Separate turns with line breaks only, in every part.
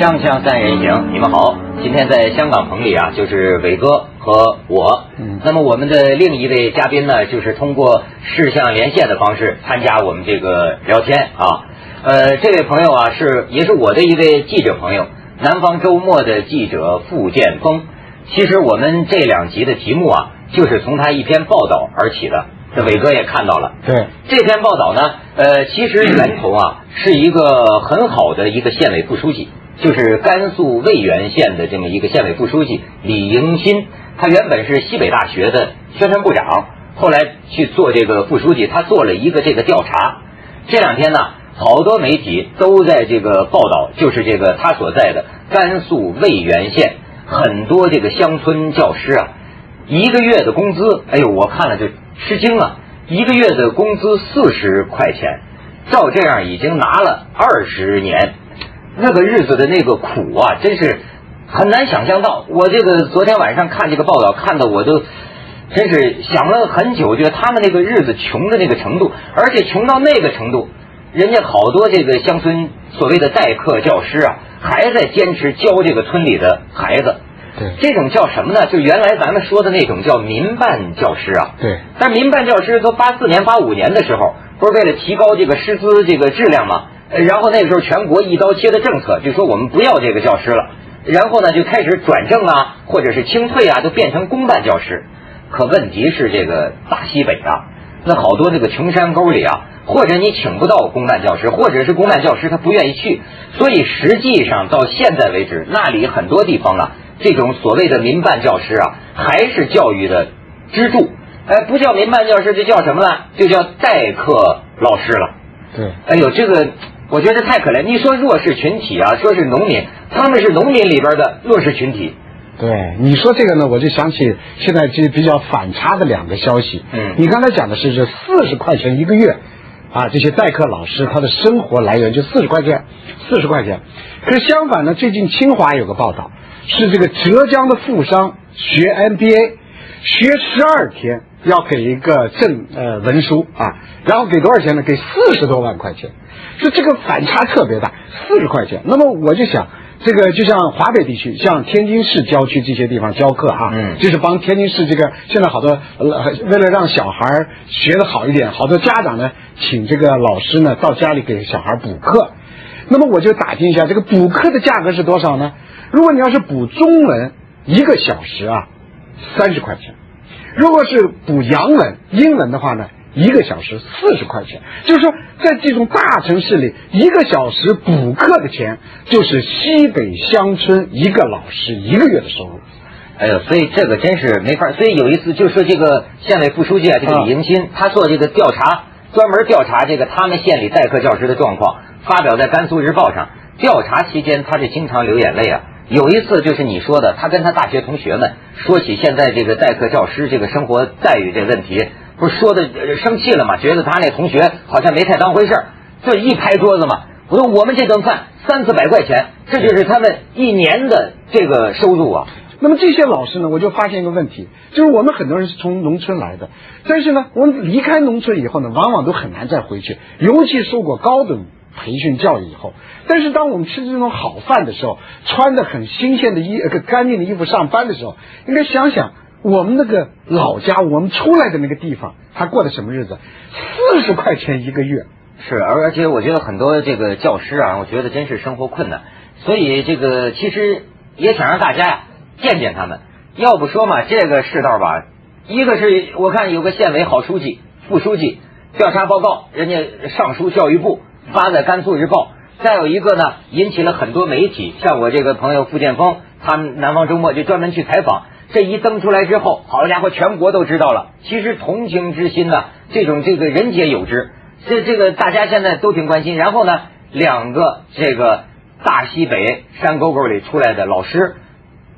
锵锵三人行，你们好。今天在香港棚里啊，就是伟哥和我。
嗯
那么我们的另一位嘉宾呢，就是通过视像连线的方式参加我们这个聊天啊。呃，这位朋友啊，是也是我的一位记者朋友，南方周末的记者傅建峰。其实我们这两集的题目啊，就是从他一篇报道而起的。这伟哥也看到了。
对，
这篇报道呢，呃，其实源头啊是一个很好的一个县委副书记，就是甘肃渭源县的这么一个县委副书记李迎新。他原本是西北大学的宣传部长，后来去做这个副书记，他做了一个这个调查。这两天呢，好多媒体都在这个报道，就是这个他所在的甘肃渭源县很多这个乡村教师啊，一个月的工资，哎呦，我看了就吃惊了，一个月的工资四十块钱，照这样已经拿了二十年，那个日子的那个苦啊，真是很难想象到。我这个昨天晚上看这个报道，看的我都真是想了很久，觉得他们那个日子穷的那个程度，而且穷到那个程度，人家好多这个乡村所谓的代课教师啊，还在坚持教这个村里的孩子。
对
这种叫什么呢？就原来咱们说的那种叫民办教师啊。
对，
但民办教师从八四年、八五年的时候，不是为了提高这个师资这个质量吗？呃然后那个时候全国一刀切的政策，就说我们不要这个教师了，然后呢就开始转正啊，或者是清退啊，都变成公办教师。可问题是这个大西北啊，那好多这个穷山沟里啊，或者你请不到公办教师，或者是公办教师他不愿意去，所以实际上到现在为止，那里很多地方啊，这种所谓的民办教师啊，还是教育的支柱。哎，不叫民办教师，这叫什么呢？就叫代课老师了。
对，
哎呦，这个我觉得太可怜。你说弱势群体啊，说是农民，他们是农民里边的弱势群体。
对，你说这个呢，我就想起现在这比较反差的两个消息。
嗯
你刚才讲的是这四十块钱一个月，啊，这些代课老师他的生活来源就四十块钱，四十块钱。可是相反呢，最近清华有个报道，是这个浙江的富商学 MBA，学十二天要给一个证呃文书啊，然后给多少钱呢？给四十多万块钱，就这个反差特别大，四十块钱。那么我就想。这个就像华北地区，像天津市郊区这些地方教课哈，
嗯
就是帮天津市这个现在好多呃为了让小孩学得好一点，好多家长呢请这个老师呢到家里给小孩补课。那么我就打听一下，这个补课的价格是多少呢？如果你要是补中文一个小时啊，三十块钱；如果是补洋文、英文的话呢，一个小时四十块钱。就是说，在这种大城市里，一个小时补课的钱就是西北乡村一个老师一个月的收入。
哎呦，所以这个真是没法。所以有一次就说这个县委副书记啊，这个李迎新，他做这个调查，专门调查这个他们县里代课教师的状况，发表在《甘肃日报》上。调查期间，他是经常流眼泪啊。有一次就是你说的，他跟他大学同学们说起现在这个代课教师这个生活待遇这个问题，不是说的生气了吗？觉得他那同学好像没太当回事儿，这一拍桌子嘛。我说我们这顿饭三四百块钱，这就是他们一年的这个收入啊。
那么这些老师呢，我就发现一个问题，就是我们很多人是从农村来的，但是呢，我们离开农村以后呢，往往都很难再回去，尤其受过高等培训教育以后。但是当我们吃这种好饭的时候，穿的很新鲜的衣、呃干净的衣服上班的时候，应该想想我们那个老家，我们出来的那个地方，他过的什么日子？四十块钱一个月，
是，而而且我觉得很多这个教师啊，我觉得真是生活困难，所以这个其实也想让大家呀见见他们。要不说嘛，这个世道吧，一个是我看有个县委好书记、副书记调查报告，人家上书教育部发在《甘肃日报》，再有一个呢，引起了很多媒体，像我这个朋友傅建峰，他们南方周末就专门去采访。这一登出来之后，好家伙，全国都知道了。其实同情之心呢，这种这个人皆有之。这这个大家现在都挺关心。然后呢，两个这个大西北山沟沟里出来的老师，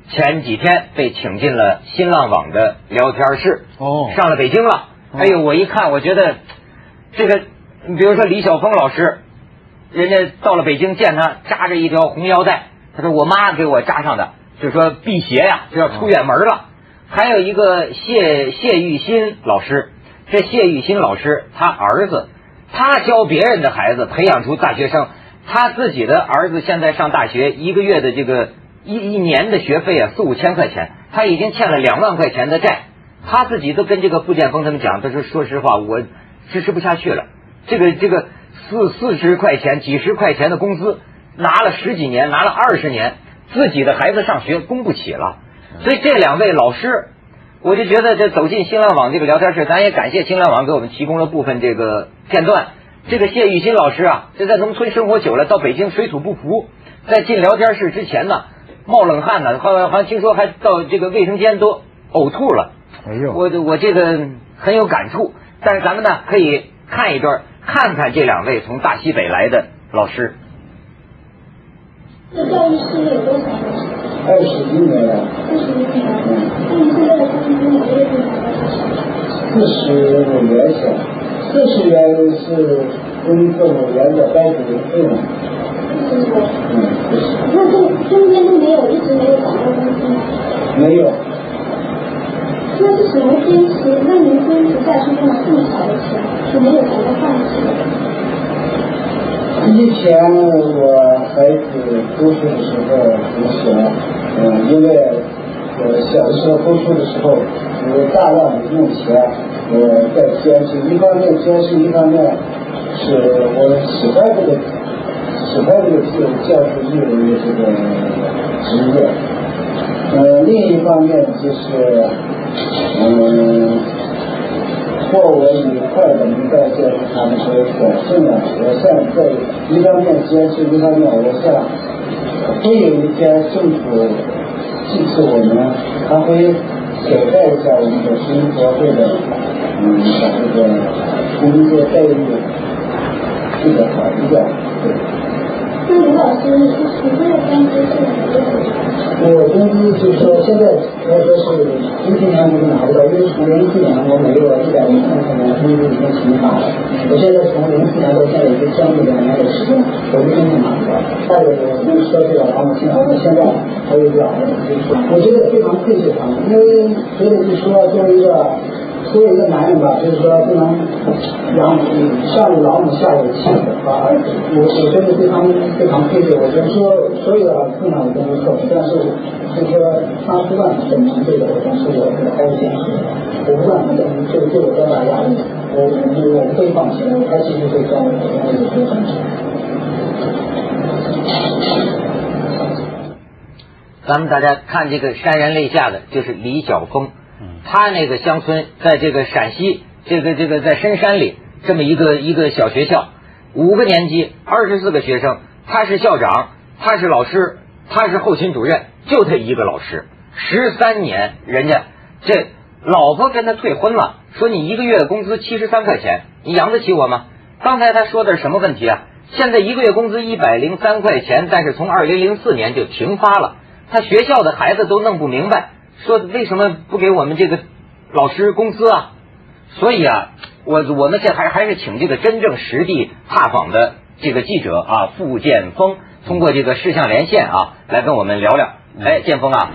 前几天被请进了新浪网的聊天室，
哦
上了北京了。哎呦，我一看，我觉得这个，你比如说李晓峰老师，人家到了北京见他扎着一条红腰带，他说我妈给我扎上的，就说辟邪呀，就要出远门了。还有一个谢谢玉新老师，这谢玉新老师他儿子，他教别人的孩子培养出大学生，他自己的儿子现在上大学，一个月的这个一一年的学费啊，四五千块钱，他已经欠了两万块钱的债。他自己都跟这个傅建峰他们讲，他说：“说实话，我支持不下去了。这个这个四四十块钱、几十块钱的工资，拿了十几年，拿了二十年，自己的孩子上学供不起了。所以这两位老师，我就觉得这走进新浪网这个聊天室，咱也感谢新浪网给我们提供了部分这个片段。这个谢玉新老师啊，这在农村生活久了，到北京水土不服，在进聊天室之前呢，冒冷汗呢，好像听说还到这个卫生间都呕吐了。”
哎呦，
我我这个很有感触，但是咱们呢可以看一段，看看这两位从大西北来的老师。
这教育事业有多少年？
二十一年了。
二十一年。那你现在的工资每个月多少？
四十五元钱，四十元是工作五元的包补费用。
四十五。
嗯，四十。
那中中间都没有一直没有涨过工资吗？
没有。
那是什么坚持那您坚这么少的钱，就没有觉得放弃？
以前我孩子读书的时候很小，嗯，因为我小的时候读书的时候有大量的用钱，我在坚持，一方面坚持，一方面是我喜欢这个喜欢这个教教师义务的这个职业，呃，另一方面就是。嗯，过我愉快的一代坚持他们所保证的，我现在一方面坚持，一方面我想，会有一天政府支持我们，他会改善一下我们的生活或者嗯把这个工作待遇做得好一点。
那吴老师，你你这个工资是多少？
我工资就是说，现在我说是一七年我就拿不到，因为从零四年我没有一百零三块钱工资已经停发了。我现在从零四年到现在已经将近两年的时间，我一分钱拿不到。再有我们说这个房子，现在现在还有两个，儿子我觉得非常愧疚他们，因为觉得就说作为一个。作为一个男人吧，就是说不能养上有老母下有妻子啊。我我觉得非常非常佩服。我觉得说所有的困难我都能克服，但是就是说他不断证明这个，但是我还是坚持。我不断的证明，这个对我多大压力，我我我会放弃，我还继续会干，我会去做。
咱们大家看这个潸然泪下的，就是李晓峰。他那个乡村，在这个陕西，这个这个在深山里，这么一个一个小学校，五个年级，二十四个学生，他是校长，他是老师，他是后勤主任，就他一个老师，十三年，人家这老婆跟他退婚了，说你一个月的工资七十三块钱，你养得起我吗？刚才他说的是什么问题啊？现在一个月工资一百零三块钱，但是从二零零四年就停发了，他学校的孩子都弄不明白。说为什么不给我们这个老师工资啊？所以啊，我我们这还还是请这个真正实地踏访的这个记者啊，傅建峰，通过这个视像连线啊，来跟我们聊聊。哎，建峰啊，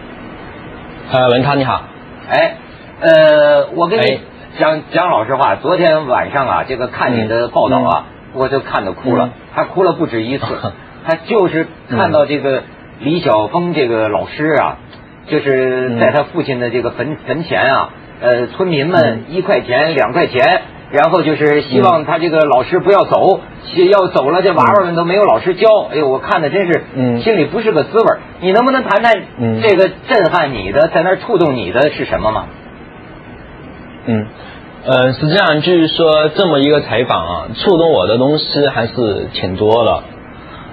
呃，文涛你好。
哎，呃，我跟你讲讲老实话，昨天晚上啊，这个看你的报道啊，我就看得哭了，还哭了不止一次，他就是看到这个李晓峰这个老师啊。就是在他父亲的这个坟坟前啊，呃，村民们一块钱两块钱，然后就是希望他这个老师不要走，要走了这娃娃们都没有老师教。哎呦，我看的真是心里不是个滋味你能不能谈谈这个震撼你的，在那触动你的是什么吗？
嗯，呃，实际上就是说这么一个采访啊，触动我的东西还是挺多的。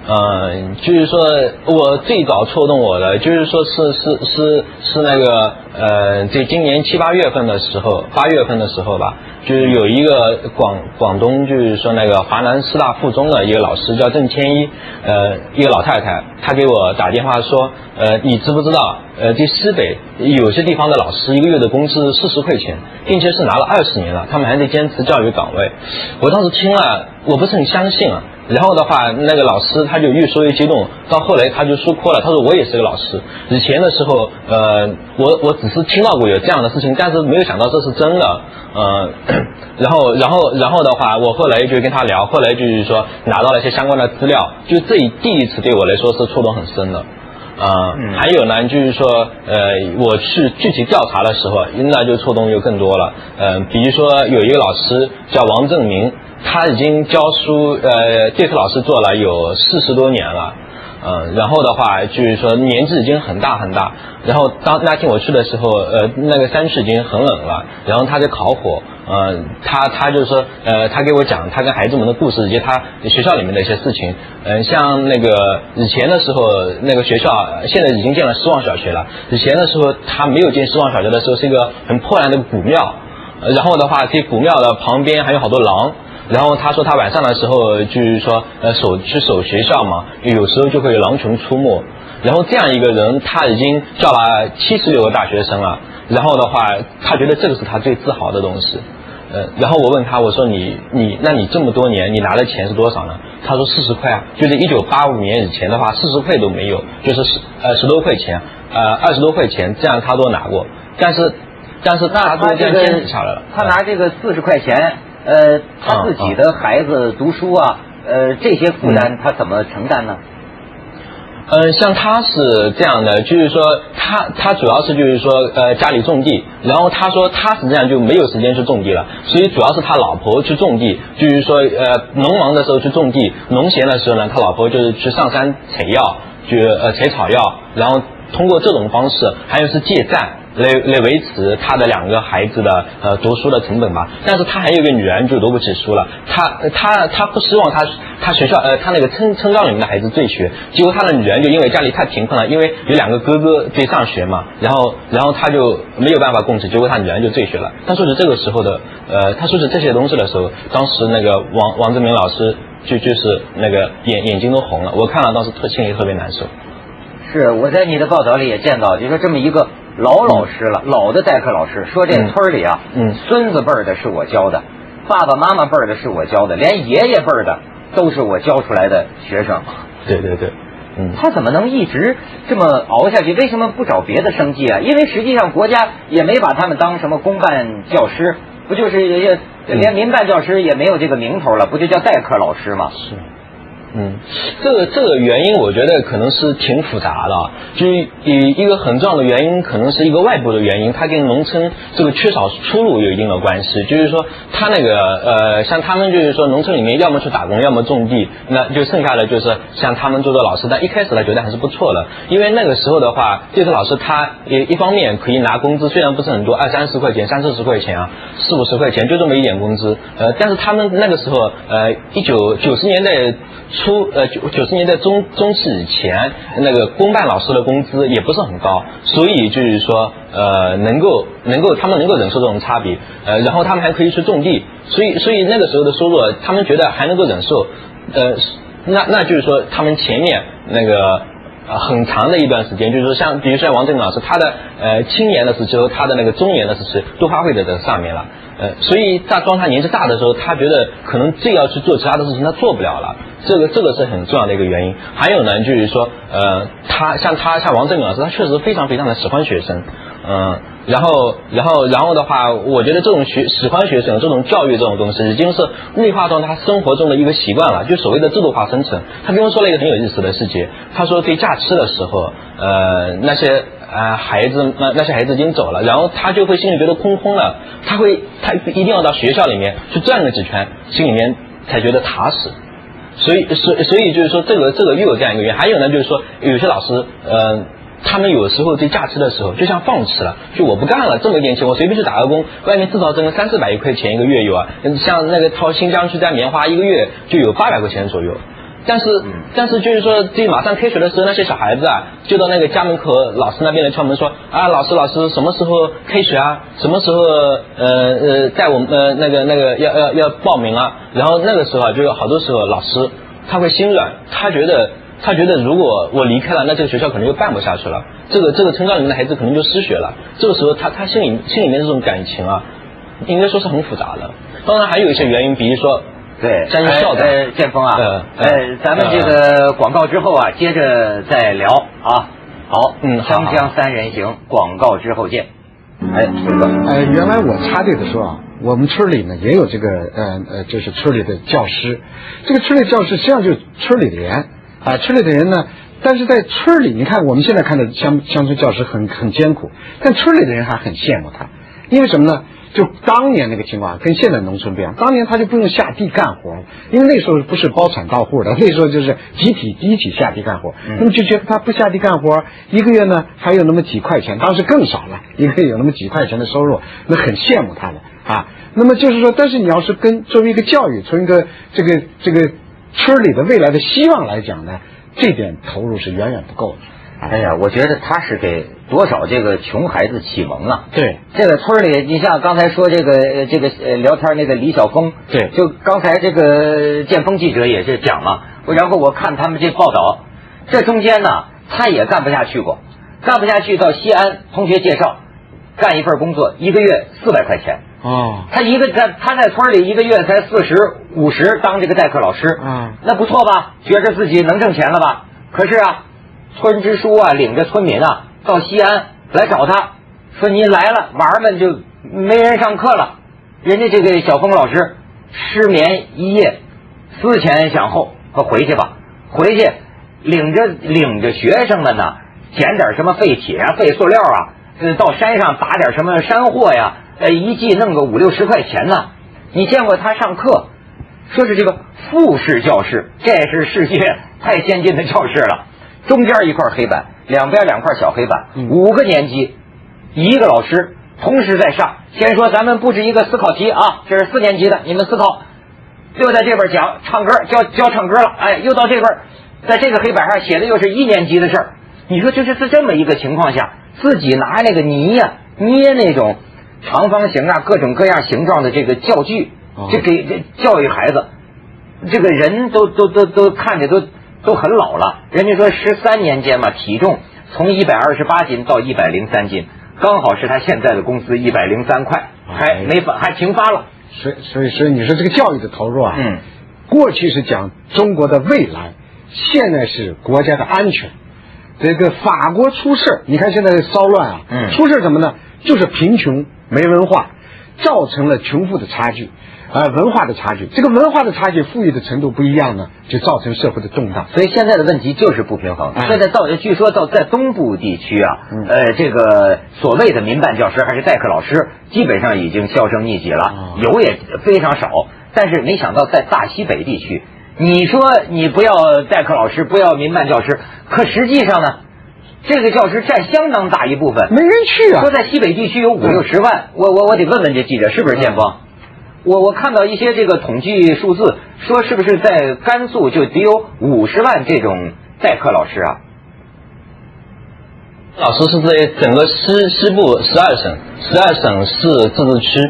嗯，就是说我最早触动我的，就是说是是是是那个呃，在今年七八月份的时候，八月份的时候吧，就是有一个广广东，就是说那个华南师大附中的一个老师叫郑千一，呃，一个老太太，她给我打电话说，呃，你知不知道，呃，在西北有些地方的老师一个月的工资四十块钱，并且是拿了二十年了，他们还在坚持教育岗位。我当时听了，我不是很相信啊。然后的话，那个老师他就越说越激动，到后来他就说哭了。他说：“我也是个老师，以前的时候，呃，我我只只是听到过有这样的事情，但是没有想到这是真的。呃，然后然后然后的话，我后来就跟他聊，后来就是说拿到了一些相关的资料，就这一第一次对我来说是触动很深的。啊、
嗯
还有呢，就是说，呃，我去具体调查的时候，那就触动就更多了。呃，比如说有一个老师叫王正明，他已经教书，呃，这课老师做了有四十多年了。嗯，然后的话就是说年纪已经很大很大，然后当那天我去的时候，呃，那个山区已经很冷了，然后他在烤火，呃，他他就是说，呃，他给我讲他跟孩子们的故事以及他学校里面的一些事情，嗯、像那个以前的时候，那个学校现在已经建了失望小学了，以前的时候他没有建失望小学的时候是一个很破烂的古庙，然后的话这古庙的旁边还有好多狼。然后他说他晚上的时候就是说呃守去守学校嘛，有时候就会有狼群出没。然后这样一个人，他已经叫了七十六个大学生了。然后的话，他觉得这个是他最自豪的东西。呃，然后我问他，我说你你那你这么多年你拿的钱是多少呢？他说四十块啊，就是一九八五年以前的话，四十块都没有，就是十呃十多块钱，呃二十多块钱，这样他都拿过。但是但是他都这样坚持下来了。
他拿这个四十块钱，呃，他自己的孩子读书啊，呃，这些负担他怎么承担呢？
呃，像他是这样的，就是说他他主要是就是说呃家里种地，然后他说他实际上就没有时间去种地了，所以主要是他老婆去种地，就是说呃农忙的时候去种地，农闲的时候呢，他老婆就是去上山采药，就呃采草药，然后通过这种方式，还有是借债。来来维持他的两个孩子的呃读书的成本吧，但是他还有一个女儿就读不起书了，他他他不希望他他学校呃他那个村村庄里面的孩子最学，结果他的女儿就因为家里太贫困了，因为有两个哥哥在上学嘛，然后然后他就没有办法供职，结果他女儿就最学了。他说是这个时候的呃他说是这些东西的时候，当时那个王王志明老师就就是那个眼眼睛都红了，我看了当时特心里特别难受。
是我在你的报道里也见到，就说这么一个老老师了，老的代课老师，说这村里啊，
嗯
孙子辈儿的是我教的，爸爸妈妈辈儿的是我教的，连爷爷辈儿的都是我教出来的学生。
对对对，嗯。
他怎么能一直这么熬下去？为什么不找别的生计啊？因为实际上国家也没把他们当什么公办教师，不就是也连民办教师也没有这个名头了，不就叫代课老师吗？
是，嗯，这个这个原因，我觉得可能是挺复杂的。就一一个很重要的原因，可能是一个外部的原因，它跟农村这个缺少出路有一定的关系。就是说，他那个呃，像他们就是说，农村里面要么去打工，要么种地，那就剩下的就是像他们做的老师。但一开始他觉得还是不错的，因为那个时候的话，这个老师他也一方面可以拿工资，虽然不是很多，二三十块钱、三四十块钱啊，四五十块钱，就这么一点工资。呃，但是他们那个时候，呃，一九九十年代初，初呃九九十年代中中期以前，那个公办老师的工资也不是很高，所以就是说，呃，能够能够他们能够忍受这种差别，呃，然后他们还可以去种地，所以所以那个时候的收入，他们觉得还能够忍受，呃，那那就是说他们前面那个。啊，很长的一段时间，就是说像，比如说王振老师，他的呃青年的时期和他的那个中年的时期都发挥在这上面了，呃，所以在当他年纪大的时候，他觉得可能这要去做其他的事情，他做不了了，这个这个是很重要的一个原因。还有呢，就是说，呃，他像他像王振宇老师，他确实非常非常的喜欢学生，嗯、然后，然后，然后的话，我觉得这种学喜欢学生，这种教育这种东西，已经是内化到他生活中的一个习惯了，就所谓的制度化生成。他跟我说了一个很有意思的事情，他说对假期的时候，呃，那些呃孩子，那那些孩子已经走了，然后他就会心里觉得空空了，他会他一定要到学校里面去转个几圈，心里面才觉得踏实。所以，所所以就是说，这个这个又有这样一个原因。还有呢，就是说，有些老师，呃，他们有时候在假期的时候就像放弃了，就我不干了，这么一点钱，我随便去打个工，外面至少挣个三四百一块钱一个月有啊。像那个到新疆去摘棉花，一个月就有八百块钱左右。但是，但是就是说，这马上开学的时候，那些小孩子啊，就到那个家门口老师那边来敲门说啊，老师老师，什么时候开学啊？什么时候呃呃带我们呃那个那个要要要报名啊？然后那个时候啊，就有好多时候老师他会心软，他觉得他觉得如果我离开了，那这个学校可能就办不下去了，这个这个村庄里面的孩子可能就失学了。这个时候他他心里心里面这种感情啊，应该说是很复杂的。当然还有一些原因，比如说。
对，
像是校长，
呃，建峰啊，
呃
呃，咱们这个广告之后啊，接着再聊啊。好，
嗯好
锵锵三人行，广告之后见。哎，这个
呃，原来我插队的时候啊，我们村里呢也有这个呃呃，就是村里的教师。这个村里教师实际上就是村里的人啊，村里的人呢，但是在村里，你看我们现在看的乡乡村教师很很艰苦，但村里的人还很羡慕他，因为什么呢？就当年那个情况跟现在农村不一样，当年他就不用下地干活，因为那时候不是包产到户的，那时候就是集体集体下地干活，那么就觉得他不下地干活，一个月呢还有那么几块钱，当时更少了，一个月有那么几块钱的收入，那很羡慕他的啊。那么就是说，但是你要是跟作为一个教育，从一个这个这个村里的未来的希望来讲呢，这点投入是远远不够的。
哎呀，我觉得他是给多少这个穷孩子启蒙啊！
对，
这个村里，你像刚才说这个呃这个呃聊天那个李晓峰，
对
就刚才这个建峰记者也是讲嘛，然后我看他们这报道，这中间呢，他也干不下去过，干不下去到西安，同学介绍干一份工作，一个月四百块钱。
哦，
他一个在他在村里一个月才四十五十当这个代课老师，
嗯
那不错吧？觉着自己能挣钱了吧？可是啊，村支书啊领着村民啊到西安来找他，说您来了，娃儿们就没人上课了。人家这个小峰老师失眠一夜，思前想后，说回去吧，回去领着领着学生们呢，捡点什么废铁啊、废塑料啊，呃，到山上打点什么山货呀，呃，一季弄个五六十块钱呢。你见过他上课？说是这个复式教室，这是世界太先进的教室了。中间一块黑板，两边两块小黑板，
嗯
五个年级，一个老师同时在上。先说咱们布置一个思考题啊，这是四年级的，你们思考。又在这边讲唱歌，教教唱歌了。哎，又到这边，在这个黑板上写的又是一年级的事儿。你说就是在这么一个情况下，自己拿那个泥呀、捏那种长方形啊、各种各样形状的这个教具，
哦
这给这教育孩子，这个人都都都都看着都都很老了。人家说十三年间嘛，体重从一百二十八斤到一百零三斤，刚好是他现在的工资一百零三块，还
哎
没发还停发了。
所以所以所以你说这个教育的投入啊，
嗯，
过去是讲中国的未来，现在是国家的安全。这个法国出事儿你看现在骚乱啊，
嗯
出事儿什么呢？就是贫穷没文化，造成了穷富的差距，啊、文化的差距。这个文化的差距，富裕的程度不一样呢，就造成社会的动荡。
所以现在的问题就是不平衡。
哎
现在到据说到在东部地区啊，
嗯
呃，这个所谓的民办教师还是代课老师，基本上已经销声匿迹了，
哦
有也非常少。但是没想到在大西北地区，你说你不要代课老师，不要民办教师，可实际上呢，这个教师占相当大一部分。
没人去啊
说！在西北地区有五六十万，我我我得问问这记者是不是建光？我我看到一些这个统计数字，说是不是在甘肃就得有五十万这种代课老师啊？
老师是在整个西西部十二省，十二省市自治区，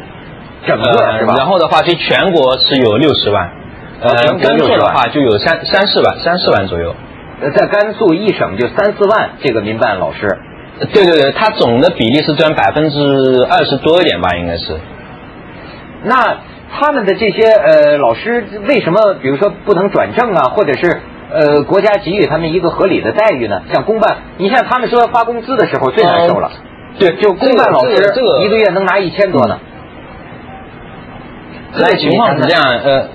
整个是吧？
呃然后的话，就全国是有六十万，呃，
哦全国
甘肃的话就有三三四万，三四万左右。
呃在甘肃一省就三四万这个民办老师，
对对对，它总的比例是占百分之二十多一点吧，应该是。
那他们的这些呃老师为什么比如说不能转正啊，或者是呃国家给予他们一个合理的待遇呢？像公办，你像他们说发工资的时候最难受了，
对，
就公办老师一个月能拿一千多呢。
这个情况是这样，呃，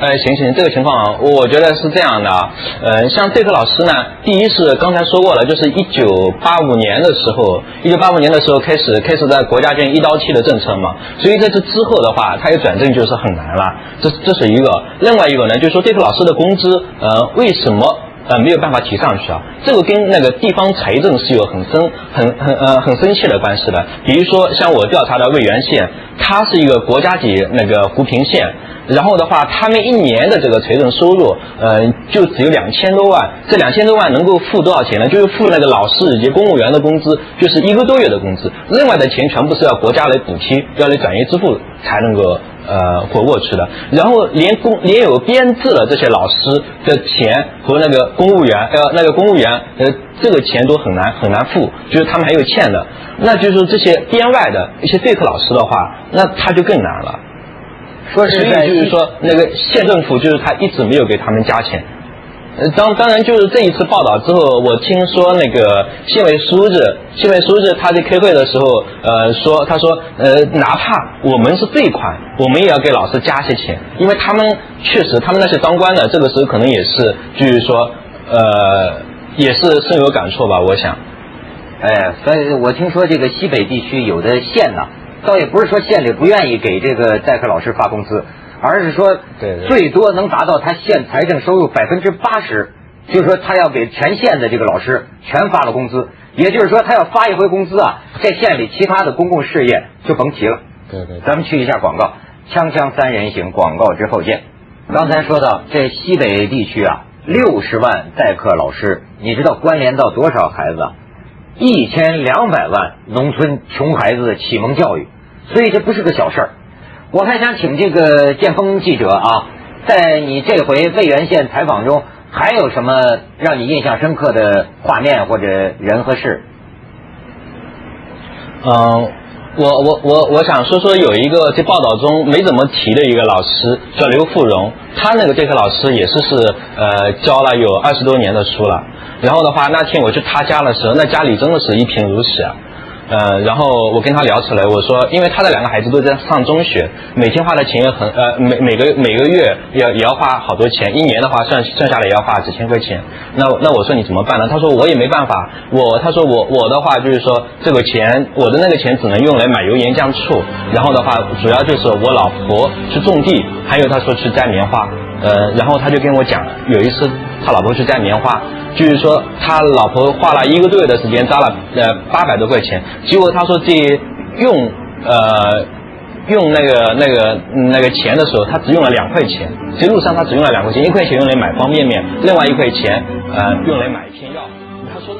呃，行行，这个情况我觉得是这样的啊，呃，像这个老师呢，第一是刚才说过了，就是一九八五年的时候，一九八五年的时候开始开始在国家建一刀切的政策嘛，所以在这之后的话，他要转正就是很难了，这这是一个。另外一个呢，就是说这个老师的工资，呃，为什么？呃，没有办法提上去啊，这个跟那个地方财政是有很深、很很呃很深切的关系的。比如说，像我调查的渭源县，它是一个国家级那个扶贫县，然后的话，他们一年的这个财政收入，呃，就只有两千多万。这两千多万能够付多少钱呢？就是付那个老师以及公务员的工资，就是一个多月的工资。另外的钱全部是要国家来补贴，要来转移支付才能够呃活过去的。然后连公连有编制的这些老师的钱和那个公务员呃那个公务员呃这个钱都很难很难付，就是他们还有欠的。那就是这些编外的一些对口老师的话，那他就更难了。
说实在
就是说，那个县政府就是他一直没有给他们加钱。呃，当当然就是这一次报道之后，我听说那个县委书记，县委书记他在开会的时候，呃，说他说，呃，哪怕我们是这一款，我们也要给老师加些钱，因为他们确实，他们那些当官的这个时候可能也是，就是说，呃，也是深有感触吧，我想。
哎，所以我听说这个西北地区有的县呢，倒也不是说县里不愿意给这个代课老师发工资。而是说，最多能达到他县财政收入百分之八十，就是说他要给全县的这个老师全发了工资，也就是说他要发一回工资啊，在县里其他的公共事业就甭提了。
对对，
咱们去一下广告，锵锵三人行，广告之后见。刚才说到这西北地区啊，六十万代课老师，你知道关联到多少孩子？啊？一千两百万农村穷孩子的启蒙教育，所以这不是个小事儿。我还想请这个建锋记者啊，在你这回魏源县采访中，还有什么让你印象深刻的画面或者人和事？
嗯，我我我我想说说有一个在报道中没怎么提的一个老师叫刘富荣，他那个这个老师也是是呃教了有二十多年的书了。然后的话，那天我去他家的时候，那家里真的是一贫如洗啊。呃，然后我跟他聊起来，我说，因为他的两个孩子都在上中学，每天花的钱也很，呃，每每个每个月要也要花好多钱，一年的话算算下来也要花几千块钱。那那我说你怎么办呢？他说我也没办法，我他说我我的话就是说这个钱，我的那个钱只能用来买油盐酱醋，然后的话主要就是我老婆去种地，还有他说去摘棉花。呃，然后他就跟我讲，有一次他老婆去摘棉花，就是说他老婆花了一个多月的时间花了呃八百多块钱，结果他说这用呃用那个那个那个钱的时候，他只用了两块钱，这路上他只用了两块钱，一块钱用来买方便面，另外一块钱呃用来买一片药。